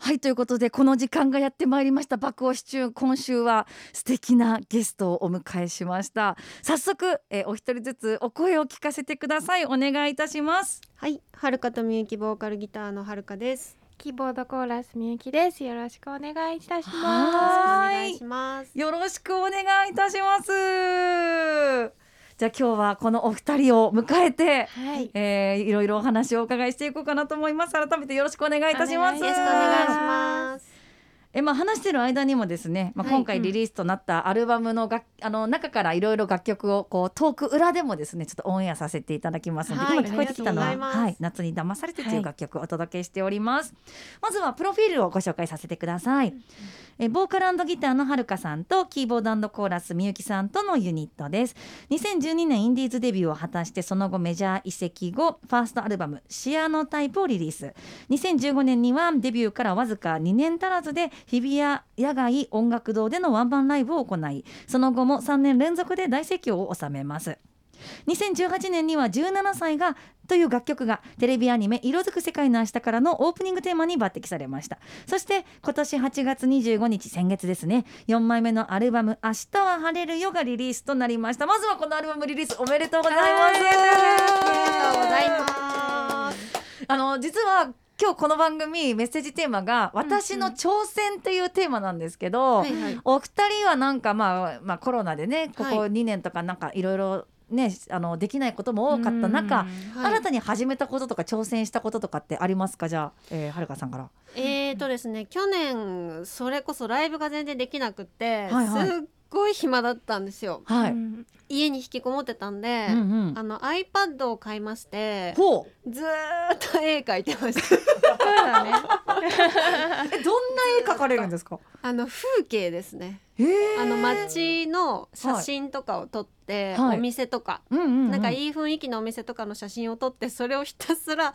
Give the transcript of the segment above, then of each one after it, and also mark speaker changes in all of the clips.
Speaker 1: はいということでこの時間がやってまいりました爆押し中今週は素敵なゲストをお迎えしました早速、えーお一人ずつお声を聞かせてくださいお願いいたします
Speaker 2: はい、はるかとみゆきボーカルギターのはるかです。
Speaker 3: キーボードコーラスみゆきです。よろしくお願いいたし
Speaker 1: は
Speaker 3: ま
Speaker 2: お願いします。
Speaker 1: よろしくお願いいたしますじゃあ今日はこのお二人を迎えて
Speaker 3: す。はい。
Speaker 1: えー、いろいろお話をお伺いしていこうかなと思います。改めてよろしくお願いいたします。
Speaker 3: お
Speaker 2: よろしくお願いします。
Speaker 1: えまあ、話してる間にもですね、まあ、
Speaker 2: はい。
Speaker 1: 今回リリースとなったアルバムのが、あの中からいろいろ楽曲をこうトーク裏でもですねちょっとオンエアさせていただきますので、
Speaker 2: はい
Speaker 1: 今聞こえてきたのははい、夏に騙されてという楽曲をお届けしております、まずはプロフィールをご紹介させてください、えボーカルギターのはるかさんとキーボードコーラスみゆきさんとのユニットです。2012年インディーズデビューを果たしてその後メジャー移籍後ファーストアルバム「シアノタイプ」をリリース。2015年にはデビューからわずか2年足らずで日比谷野外音楽堂でのワンマンライブを行いその後も3年連続で大盛況を収めます。2018年には17歳がという楽曲がテレビアニメ色づく世界の明日からのオープニングテーマに抜擢されました。そして今年8月25日先月ですね。4枚目のアルバム明日は晴れるよがリリースとなりました。まずはこのアルバムリリースおめでとうございます。
Speaker 3: はい
Speaker 2: ありがとうございます。
Speaker 1: あの実は今日この番組メッセージテーマが私の挑戦っていうテーマなんですけど。お二人はなんかまあまあコロナでねここ
Speaker 2: はい。
Speaker 1: 2年とかなんかいろいろねあのできないことも多かった中、
Speaker 2: はい
Speaker 1: 新たに始めたこととか挑戦したこととかってありますか？じゃあ、えー、はるかさんから。
Speaker 2: えーとですね、去年それこそライブが全然できなくて、
Speaker 1: はいはい
Speaker 2: すっごい暇だったんですよ。
Speaker 1: はい。
Speaker 3: うん
Speaker 2: 家に引きこもってたんで、
Speaker 1: うんうん
Speaker 2: あの iPad を買いまして、
Speaker 1: ほう
Speaker 2: ずーっと絵描いてました。
Speaker 3: そうだね。
Speaker 1: えどんな絵描かれるんですか？
Speaker 2: あの風景ですね。あの街の写真とかを撮って、
Speaker 1: はい
Speaker 2: お店とか、
Speaker 1: うんうんうん、
Speaker 2: なんかいい雰囲気のお店とかの写真を撮ってそれをひたすら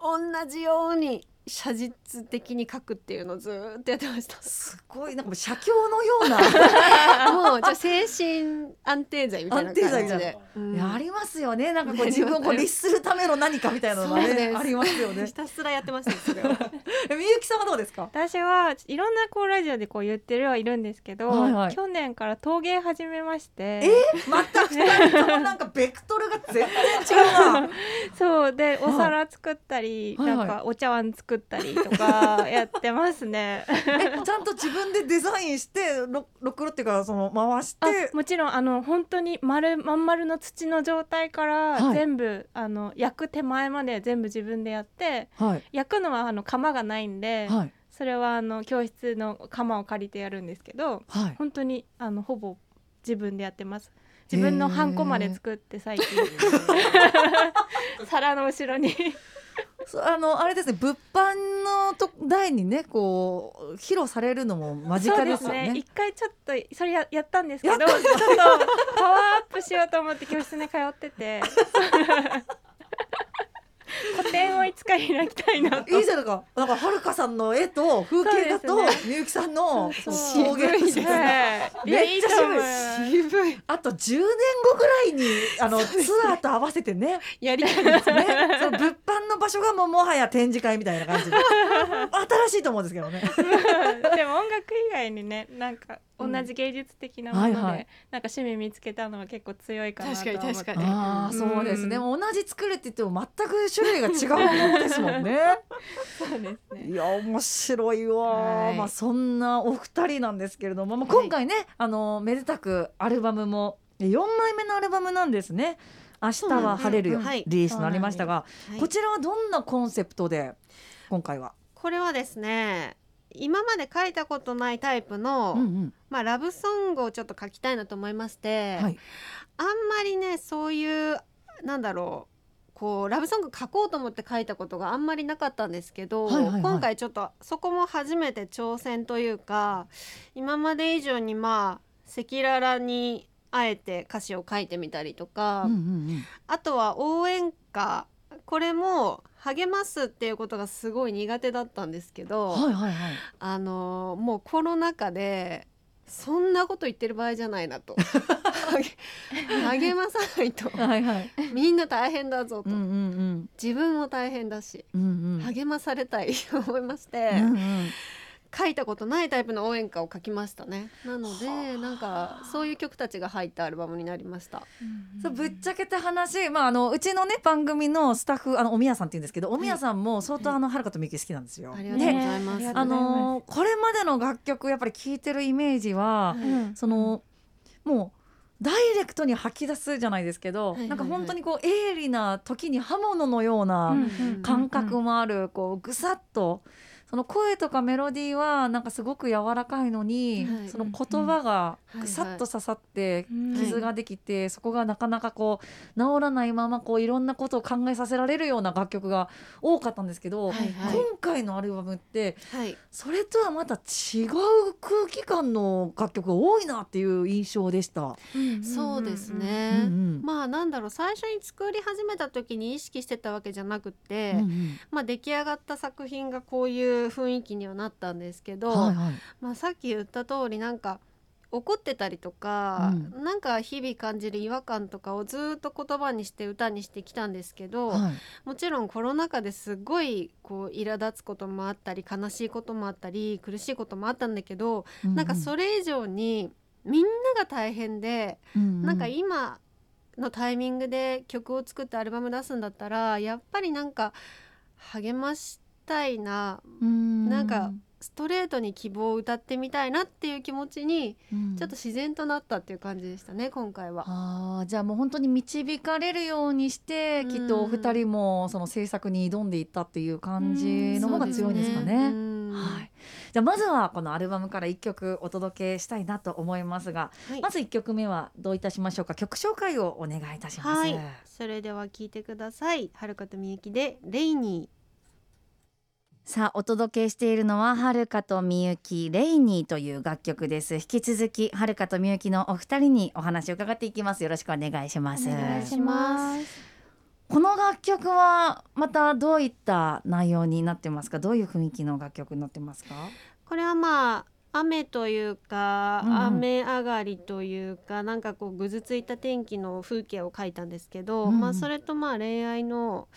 Speaker 2: 同じように写実的に描くっていうのをずーっとやってました。
Speaker 1: すごいなんかもう写経のような。
Speaker 2: もうじゃあ精神安定剤みたいな感じで、うん。
Speaker 1: ありますよね。なんかこう自分をこう律するための何かみたいなのがねありますよね。
Speaker 2: ひ。たすらやってましたそれを。
Speaker 1: えみゆきさんはどうですか？
Speaker 3: 私はいろんなこうラジオでこう言ってるはいるんですけど、
Speaker 1: はいはい。
Speaker 3: 去年から陶芸始めまして、
Speaker 1: えまた二人ともなんかベクトルが全然違うな。
Speaker 3: そうで
Speaker 1: はい
Speaker 3: お皿作ったり、
Speaker 1: はいはい
Speaker 3: なんかお茶碗作ったりとか やってますね。
Speaker 1: えちゃんと自分でデザインしてろろくろっていうかその回し
Speaker 3: あ
Speaker 1: て。
Speaker 3: もちろんあの本当に丸まん丸の土の状態から
Speaker 1: はい
Speaker 3: 全部、あの焼く手前まで全部自分でやって
Speaker 1: はい
Speaker 3: 焼くのはあの窯がないんで、
Speaker 1: はい
Speaker 3: それはあの教室の窯を借りてやるんですけど
Speaker 1: はい。
Speaker 3: 本当にあのほぼ自分でやってます自分のハンコまで作って最近。皿の後ろに。
Speaker 1: あのあれですね。物販のと台にねこう披露されるのも間近ですね。
Speaker 3: 一回ちょっとそれややったんですけどちょっとパワーアップしようと思って教室に通ってて個展をいつか開きたいなと。
Speaker 1: いいじゃないか。なんかはるかさんの絵と風景画とみゆきさんの
Speaker 3: そう
Speaker 1: 陶芸
Speaker 2: 渋いですね。
Speaker 3: はい。いやいい
Speaker 2: 渋い
Speaker 1: あと10年後ぐらいにあのツアーと合わせてね。
Speaker 2: やりたいです
Speaker 1: ね。その物場所がもうもはや展示会みたいな感じ。で 新しいと思うんですけどね。
Speaker 3: でも音楽以外にねなんか同じ芸術的なもので、
Speaker 1: はいはい。
Speaker 3: なんか趣味見つけたのは結構強いかなと思って。
Speaker 2: 確かに確かに。
Speaker 1: ああ
Speaker 3: うん。
Speaker 1: そうですね。もう同じ作るって言っても全く種類が違うものですもんね。
Speaker 3: そうですね。
Speaker 1: いや面白いわ、
Speaker 2: はい。
Speaker 1: まあそんなお二人なんですけれども、まあ、今回ね、あのめでたくアルバムも4枚目のアルバムなんですね明日は晴れるよ、
Speaker 2: そうなん
Speaker 1: リリースとなりましたが、
Speaker 2: はい。
Speaker 1: こちらはどんなコンセプトで今回は、
Speaker 2: これはですね今まで書いたことないタイプの、
Speaker 1: うんうん。
Speaker 2: まあ、ラブソングをちょっと書きたいなと思いまして、
Speaker 1: はい。
Speaker 2: あんまりねそういうなんだろうこうラブソング書こうと思って書いたことがあんまりなかったんですけど、
Speaker 1: はいはいはい。
Speaker 2: 今回ちょっとそこも初めて挑戦というか今まで以上にまあ赤裸々にあえて歌詞を書いてみたりとか、
Speaker 1: うんうんうん。
Speaker 2: あとは応援歌。これも励ますっていうことがすごい苦手だったんですけど、
Speaker 1: はいはいはい。
Speaker 2: あのもうコロナ禍でそんなこと言ってる場合じゃないなと。励 励まさないと。
Speaker 1: はいはい。
Speaker 2: みんな大変だぞと、
Speaker 1: うんうん
Speaker 2: 自分も大変だし
Speaker 1: うんうんうん。
Speaker 2: 励まされたいと思いまして、
Speaker 1: うんうん
Speaker 2: 書いたことないタイプの応援歌を書きましたね。なので
Speaker 1: はあ。
Speaker 2: なんかそういう曲たちが入ったアルバムになりました。
Speaker 1: そうぶっちゃけた話、まあ、あのうちのね番組のスタッフあのおみやさんって言うんですけどおみやさんも相当あのはるかとみゆき好きなんですよ。
Speaker 2: ありがとうご
Speaker 1: で
Speaker 2: ざいます、
Speaker 3: ね。
Speaker 1: あのーこれまでの楽曲やっぱり聴いてるイメージは、
Speaker 2: はい
Speaker 3: うん。
Speaker 1: そのもうダイレクトに吐き出すじゃないですけど、
Speaker 2: はい。はいはい
Speaker 1: なんか本当にこう鋭利な時に刃物のような
Speaker 3: うん。
Speaker 1: 感覚もある、こうぐさっとその声とかメロディーはなんかすごく柔らかいのに、
Speaker 2: はい。
Speaker 1: その言葉がぐさっと刺さって
Speaker 3: うん。
Speaker 1: 傷ができて、そこがなかなかこう治らないままこういろんなことを考えさせられるような楽曲が多かったんですけど、
Speaker 2: はいはい。
Speaker 1: 今回のアルバムって
Speaker 2: はい。
Speaker 1: それとはまた違う空気感の楽曲が多いなっていう印象でした。
Speaker 2: そうです
Speaker 1: うん
Speaker 2: ね、
Speaker 1: うん。
Speaker 2: まあなんだろう最初に作り始めた時に意識してたわけじゃなくて、
Speaker 1: うんうん。
Speaker 2: まあ出来上がった作品がこういう雰囲気にはなったんですけど、
Speaker 1: はいはい。
Speaker 2: まあ、さっき言った通りなんか怒ってたりとか、
Speaker 1: う
Speaker 2: なんか日々感じる違和感とかをずっと言葉にして歌にしてきたんですけど、
Speaker 1: はい。
Speaker 2: もちろんコロナ禍ですごいこう苛立つこともあったり悲しいこともあったり苦しいこともあったんだけど、なんかそれ以上にみんなが大変で、
Speaker 1: うん。
Speaker 2: なんか今のタイミングで曲を作ってアルバム出すんだったらやっぱりなんか励ましたいな
Speaker 1: うん。
Speaker 2: なんかストレートに希望を歌ってみたいなっていう気持ちに
Speaker 1: うん。
Speaker 2: ちょっと自然となったっていう感じでしたね今回は。
Speaker 1: あーじゃあもう本当に導かれるようにして、
Speaker 2: うん。
Speaker 1: きっとお二人もその制作に挑んでいったっていう感じの方が強いんですかね。
Speaker 2: うん。
Speaker 1: はい、じゃあまずはこのアルバムから一曲お届けしたいなと思いますが、
Speaker 2: はい。
Speaker 1: まず一曲目はどういたしましょうか？曲紹介をお願いいたします。
Speaker 2: はい。それでは聞いてください。はるかとみゆきでレイニ
Speaker 1: さあお届けしているのははるかとみゆきレイニーという楽曲です。引き続きはるかとみゆきのお二人にお話を伺っていきます。よろしくお願いします。
Speaker 3: お願いします。
Speaker 1: この楽曲はまたどういった内容になってますか？どういう雰囲気の楽曲になってますか？
Speaker 2: ー。これはまあ雨というか、
Speaker 1: うんうん。
Speaker 2: 雨上がりというかなんかこうぐずついた天気の風景を描いたんですけど、
Speaker 1: うんうん。
Speaker 2: まあそれとまあ恋愛の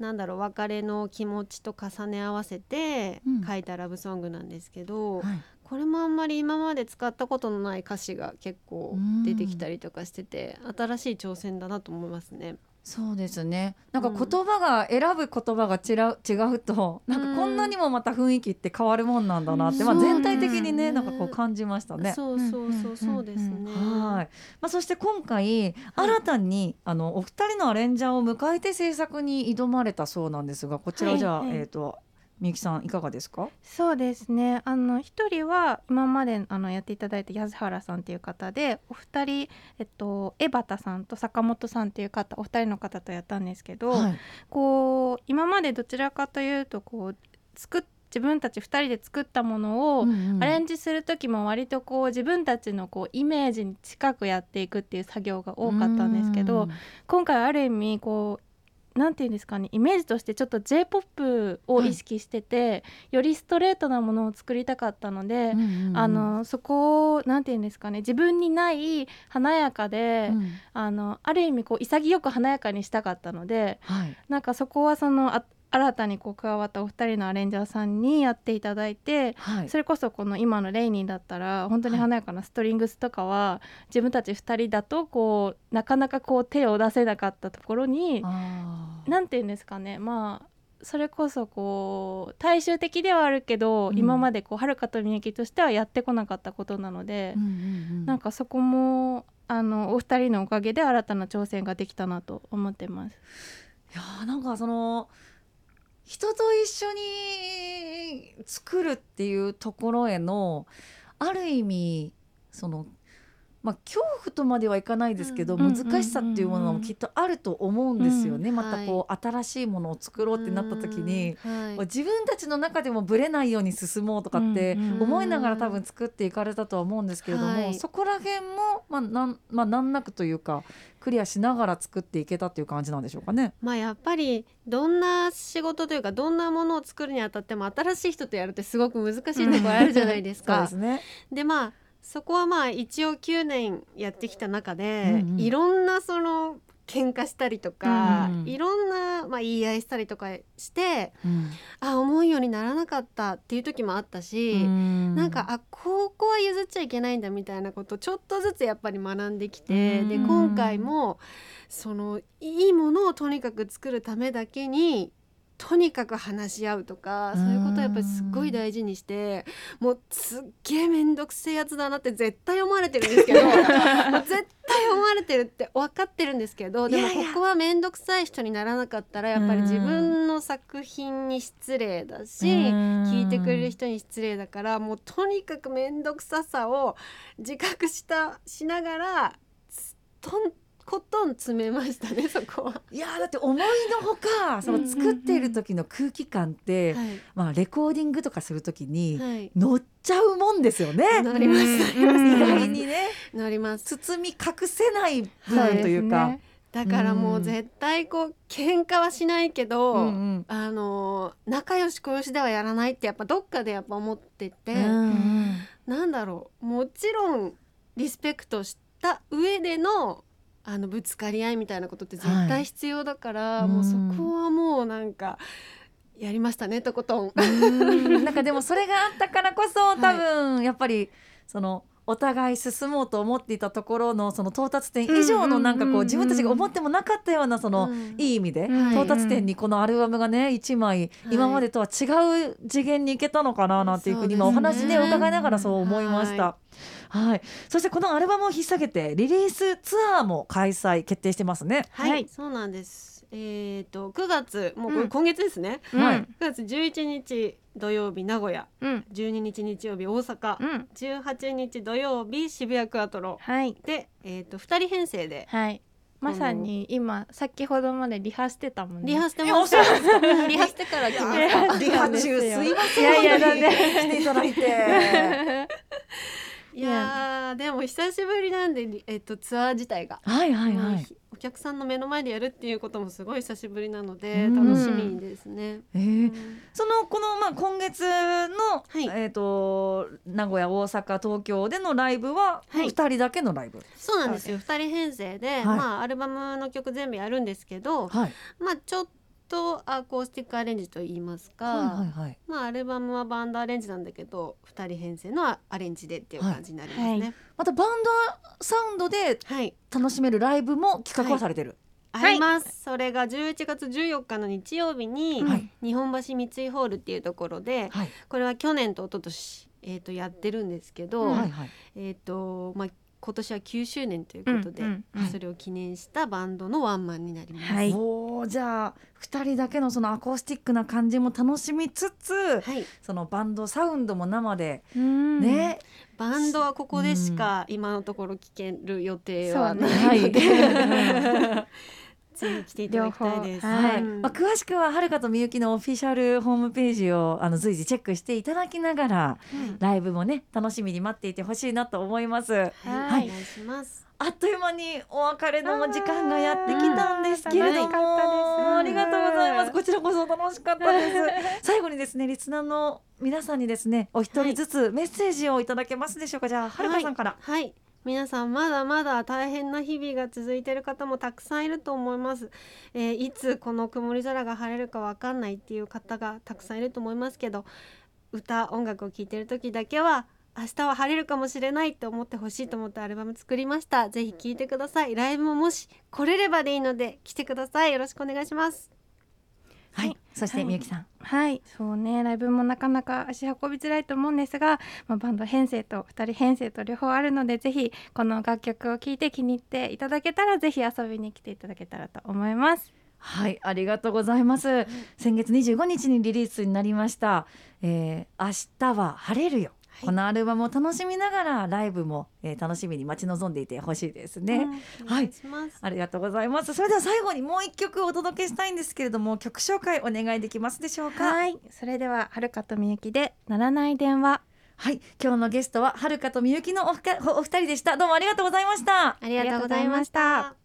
Speaker 2: なんだろう別れの気持ちと重ね合わせて
Speaker 1: うん
Speaker 2: 書いたラブソングなんですけど、
Speaker 1: はい
Speaker 2: これもあんまり今まで使ったことのない歌詞が結構出てきたりとかしてて、新しい挑戦だなと思いますね。
Speaker 1: そうですね。なんか
Speaker 2: うん。
Speaker 1: 言葉が、選ぶ言葉が違う違うとなんかこんなにもまた雰囲気って変わるもんなんだなって、
Speaker 3: うん。
Speaker 1: まあ、全体的にね
Speaker 2: うん
Speaker 1: なんかこう感じましたね。
Speaker 2: そうそうそうそうですね。
Speaker 1: はい、まあ、そして今回新たに、あのお二人のアレンジャーを迎えて制作に挑まれたそうなんですがこちらじゃあ、えっ、とみゆきさんいかがですか？
Speaker 3: そうですね。あの一人は今まであのやっていただいた安原さんっていう方でお二人、えっと、江端さんと坂本さんっていう方お二人の方とやったんですけど、
Speaker 1: はい。
Speaker 3: こう今までどちらかというとこう作っ自分たち2人で作ったものを、アレンジする時も割とこう自分たちのこうイメージに近くやっていくっていう作業が多かったんですけど、今回ある意味こうなんていうんですかねイメージとしてちょっと j p o p を意識してて、よりストレートなものを作りたかったので、
Speaker 1: うんうんうん。
Speaker 3: あのそこをなんていうんですかね自分にない華やかで、
Speaker 1: うん。
Speaker 3: あのある意味こう潔く華やかにしたかったので
Speaker 1: はい。
Speaker 3: なんかそこはそのあ新たにこう加わったお二人のアレンジャーさんにやっていただいて
Speaker 1: はい。
Speaker 3: それこそこの今のレイニーだったら本当に華やかなストリングスとかは自分たち2人だとこうなかなかこう手を出せなかったところに何て言うんですかね。まあそれこそこう大衆的ではあるけど、
Speaker 1: うん。
Speaker 3: 今までこうはるかとみゆきとしてはやってこなかったことなので、
Speaker 1: うんうんうん。
Speaker 3: なんかそこもあのお二人のおかげで新たな挑戦ができたなと思ってます。
Speaker 1: いやーなんかその人と一緒に作るっていうところへのある意味そのまあ恐怖とまではいかないですけど、
Speaker 3: うん
Speaker 1: 難しさっていうものもきっとあると思うんですよね、
Speaker 2: うん
Speaker 1: またこう、新しいものを作ろうってなった時に、自分たちの中でもブレないように進もうとかって思いながら多分作っていかれたとは思うんですけれども、
Speaker 2: はい。
Speaker 1: そこら辺も、まあなんまあ、難なくというかクリアしながら作っていけたっていう感じなんでしょうかね。
Speaker 2: まあやっぱりどんな仕事というかどんなものを作るにあたっても新しい人とやるってすごく難しいところあるじゃないですか。
Speaker 1: で
Speaker 2: まあそこはまあ一応9年やってきた中で、
Speaker 1: うんうん。
Speaker 2: いろんなその喧嘩したりとか、
Speaker 1: うんうん。
Speaker 2: いろんな、まあ、言い合いしたりとかして
Speaker 1: うん。
Speaker 2: あ思うようにならなかったっていう時もあったし、なんかあここは譲っちゃいけないんだみたいなことをちょっとずつやっぱり学んできて、
Speaker 1: うん。
Speaker 2: で今回もそのいいものをとにかく作るためだけにとにかく話し合うとかそういうことをやっぱりすっごい大事にしてもうすっげえ面倒くせえやつだなって絶対思われてるんですけど 絶対思われてるって分かってるんですけどでもここは面倒くさい人にならなかったらやっぱり自分の作品に失礼だし聞いてくれる人に失礼だからもうとにかく面倒くささを自覚したしながらつとんことん詰めましたね そこは。
Speaker 1: いやーだって思いのほかその作っている時の空気感って、
Speaker 2: はい。
Speaker 1: まあレコーディングとかする時に
Speaker 2: はい。
Speaker 1: 乗っちゃうもんですよね。
Speaker 2: なります
Speaker 3: うん
Speaker 1: 意外にね。
Speaker 2: なります。
Speaker 1: 包み隠せない部分というか。
Speaker 2: だからもう絶対こう喧嘩はしないけど、
Speaker 1: うんうん。
Speaker 2: あの仲良し小良しではやらないってやっぱどっかでやっぱ思ってて、
Speaker 1: うん。
Speaker 2: なんだろう。もちろんリスペクトした上でのあのぶつかり合いみたいなことって絶対必要だから、
Speaker 1: はい
Speaker 2: もうそこはもうなんかやりましたねとことん。
Speaker 1: うん。なんかでもそれがあったからこそ多分やっぱりそのお互い進もうと思っていたところのその到達点以上のなんかこう自分たちが思ってもなかったようなその
Speaker 2: うん。
Speaker 1: いい意味で
Speaker 3: うん
Speaker 1: 到達点にこのアルバムがね1枚今までとは違う次元に行けたのかななんていうふうに今お話ね。伺いながらそう思いました。はい、そしてこのアルバムを引っ提げてリリースツアーも開催決定してますね。
Speaker 2: はい、
Speaker 3: はい。
Speaker 2: そうなんです。えっ、と9月もう今月ですね。
Speaker 3: うん
Speaker 1: はい。
Speaker 2: 9月11日土曜日名古屋、
Speaker 3: うん。
Speaker 2: 12日日曜日大阪、
Speaker 3: うん。
Speaker 2: 18日土曜日渋谷クアトロ。
Speaker 3: はい。
Speaker 2: でえっ、と2人編成で。
Speaker 3: はい。まさに今先ほどまでリハしてたもんね。
Speaker 2: リハしてました。リハしてから来ま
Speaker 3: いや
Speaker 2: した。
Speaker 1: リハ中すいません。
Speaker 3: いやいやだ
Speaker 1: 本当に来ていただいて。
Speaker 2: いやーでも久しぶりなんでえっ、とツアー自体が。
Speaker 1: はいはいはい。
Speaker 2: お客さんの目の前でやるっていうこともすごい久しぶりなので
Speaker 1: うん
Speaker 2: 楽しみですね。
Speaker 1: えーそのこのまあ今月の、
Speaker 2: はい
Speaker 1: えっ、と名古屋大阪東京でのライブは
Speaker 2: はい
Speaker 1: 二人だけのライブ。
Speaker 2: そうなんですよ。二人編成で、
Speaker 1: はい
Speaker 2: まあアルバムの曲全部やるんですけど、
Speaker 1: はい。
Speaker 2: まあちょっとアコースティックアレンジと言いますか、
Speaker 1: はいはいはい。
Speaker 2: まあアルバムはバンドアレンジなんだけど、二人編成のアレンジでっていう感じになります
Speaker 3: はい
Speaker 2: ね。
Speaker 1: またバンドサウンドで
Speaker 2: はい、
Speaker 1: 楽しめるライブも企画はされてる。
Speaker 2: あります。それが11月14日の日曜日に、
Speaker 1: はい
Speaker 2: 日本橋三井ホールっていうところで、
Speaker 1: はい。
Speaker 2: これは去年と一昨年えっ、とやってるんですけど、
Speaker 1: はいはい。
Speaker 2: えっ、とまあ今年は9周年ということで、
Speaker 3: うんうんうん。
Speaker 2: それを記念したバンドのワンマンになります。
Speaker 3: はい。
Speaker 1: おおじゃあ二人だけのそのアコースティックな感じも楽しみつつ、
Speaker 2: はい、
Speaker 1: そのバンドサウンドも生で
Speaker 3: うん。
Speaker 1: ね、
Speaker 2: バンドはここでしか今のところ聞ける予定はないので、
Speaker 1: はい。
Speaker 2: ぜひ来ていただきたいです。
Speaker 3: はい。
Speaker 2: うん。
Speaker 1: まあ、詳しくははるかとみゆきのオフィシャルホームページをあの随時チェックしていただきながらライブもね楽しみに待っていてほしいなと思います。
Speaker 2: はい、
Speaker 3: はい。
Speaker 2: お願いします。
Speaker 1: あっという間にお別れの時間がやってきたんですけれどもありがとうございます。こちらこそ楽しかったです。最後にですねリスナーの皆さんにですねお一人ずつメッセージをいただけますでしょうか。じゃあはるかさんから、
Speaker 2: はい。皆さんまだまだ大変な日々が続いてる方もたくさんいると思います、えーいつこの曇り空が晴れるかわかんないっていう方がたくさんいると思いますけど歌音楽を聴いてる時だけは明日は晴れるかもしれないって思ってほしいと思ってアルバム作りました。ぜひ聴いてください。ライブももし来れればでいいので来てください。よろしくお願いします。
Speaker 1: はい、
Speaker 3: はい
Speaker 1: そしてみゆきさん
Speaker 3: はいそうねライブもなかなか足運びづらいと思うんですが、まあ、バンド編成と2人編成と両方あるのでぜひこの楽曲を聴いて気に入っていただけたらぜひ遊びに来ていただけたらと思います。
Speaker 1: はい、ありがとうございます。先月25日にリリースになりました。えー、明日は晴れるよ。
Speaker 2: い
Speaker 1: このアルバムを楽しみながらライブも、えー楽しみに待ち望んでいてほしいですね。
Speaker 2: うんお願いします、
Speaker 1: ありがとうございます。それでは最後にもう一曲お届けしたいんですけれども、曲紹介お願いできますでしょうか？はい、
Speaker 3: はいそれでははるかとみゆきでならない電話
Speaker 1: 今日のゲストははるかとみゆきのおふかお二人でした。どうもありがとうございました。
Speaker 2: ありがとうございました